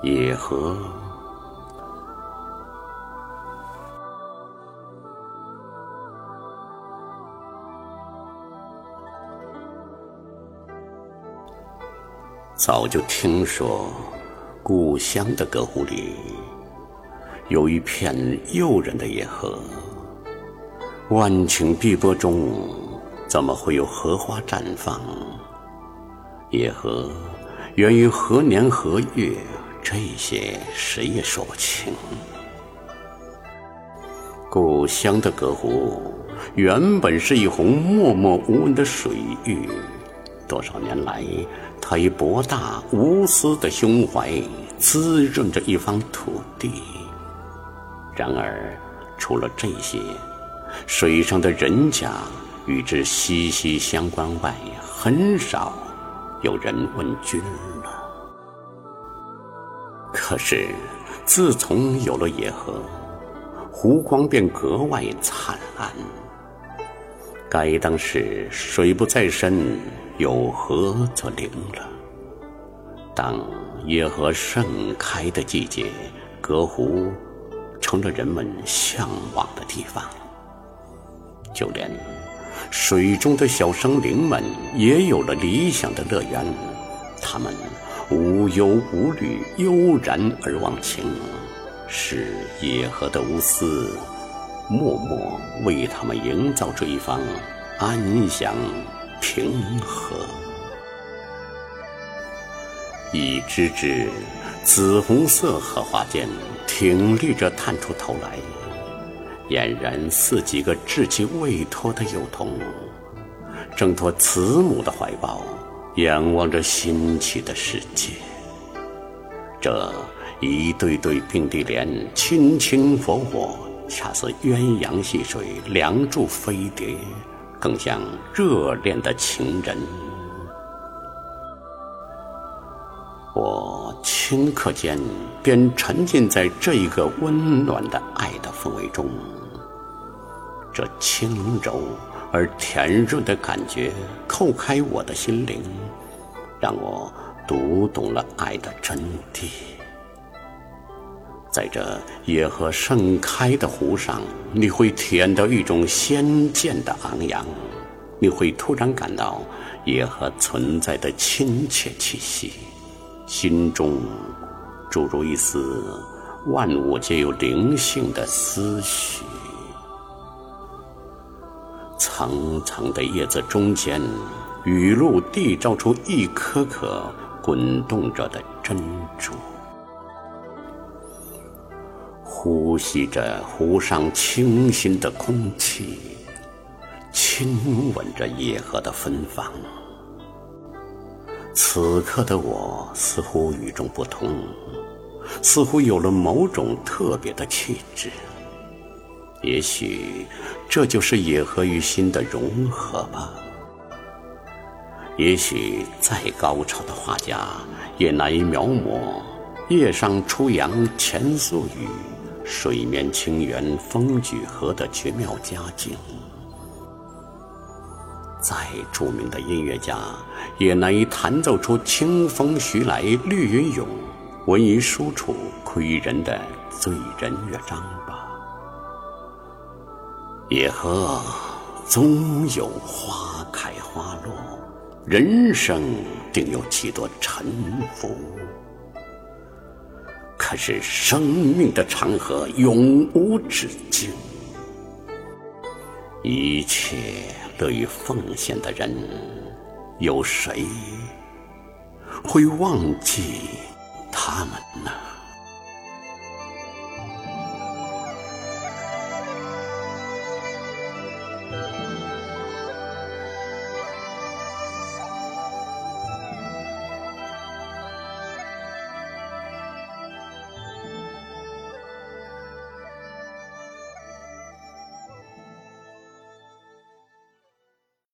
野河。早就听说，故乡的歌湖里有一片诱人的野河。万顷碧波中，怎么会有荷花绽放？野河源于何年何月？这些谁也说不清。故乡的隔湖原本是一泓默默无闻的水域，多少年来。他以博大无私的胸怀滋润着一方土地。然而，除了这些，水上的人家与之息息相关外，很少有人问津了。可是，自从有了野河，湖光便格外灿烂。该当是水不在深。有河则灵了。当野河盛开的季节，隔湖成了人们向往的地方。就连水中的小生灵们也有了理想的乐园，他们无忧无虑，悠然而忘情，是野河的无私默默为他们营造出一方安详。平和，一只只紫红色荷花间挺立着，探出头来，俨然似几个稚气未脱的幼童，挣脱慈母的怀抱，仰望着新奇的世界。这一对对并蒂莲，亲亲火火，恰似鸳鸯戏水，梁祝飞蝶。更像热恋的情人。我顷刻间便沉浸在这一个温暖的爱的氛围中，这轻柔而甜润的感觉叩开我的心灵，让我读懂了爱的真谛。在这野河盛开的湖上，你会体验到一种仙剑的昂扬，你会突然感到野河存在的亲切气息，心中注入一丝万物皆有灵性的思绪。层层的叶子中间，雨露缔造出一颗颗滚动着的珍珠。呼吸着湖上清新的空气，亲吻着野河的芬芳。此刻的我似乎与众不同，似乎有了某种特别的气质。也许这就是野河与心的融合吧。也许再高超的画家也难以描摹“叶上初阳千宿雨”。水面清源风举河的绝妙佳境，再著名的音乐家也难以弹奏出清风徐来绿云涌，文于书处窥人的醉人乐章吧。野河总有花开花落，人生定有几多沉浮。可是生命的长河永无止境，一切乐于奉献的人，有谁会忘记他们呢？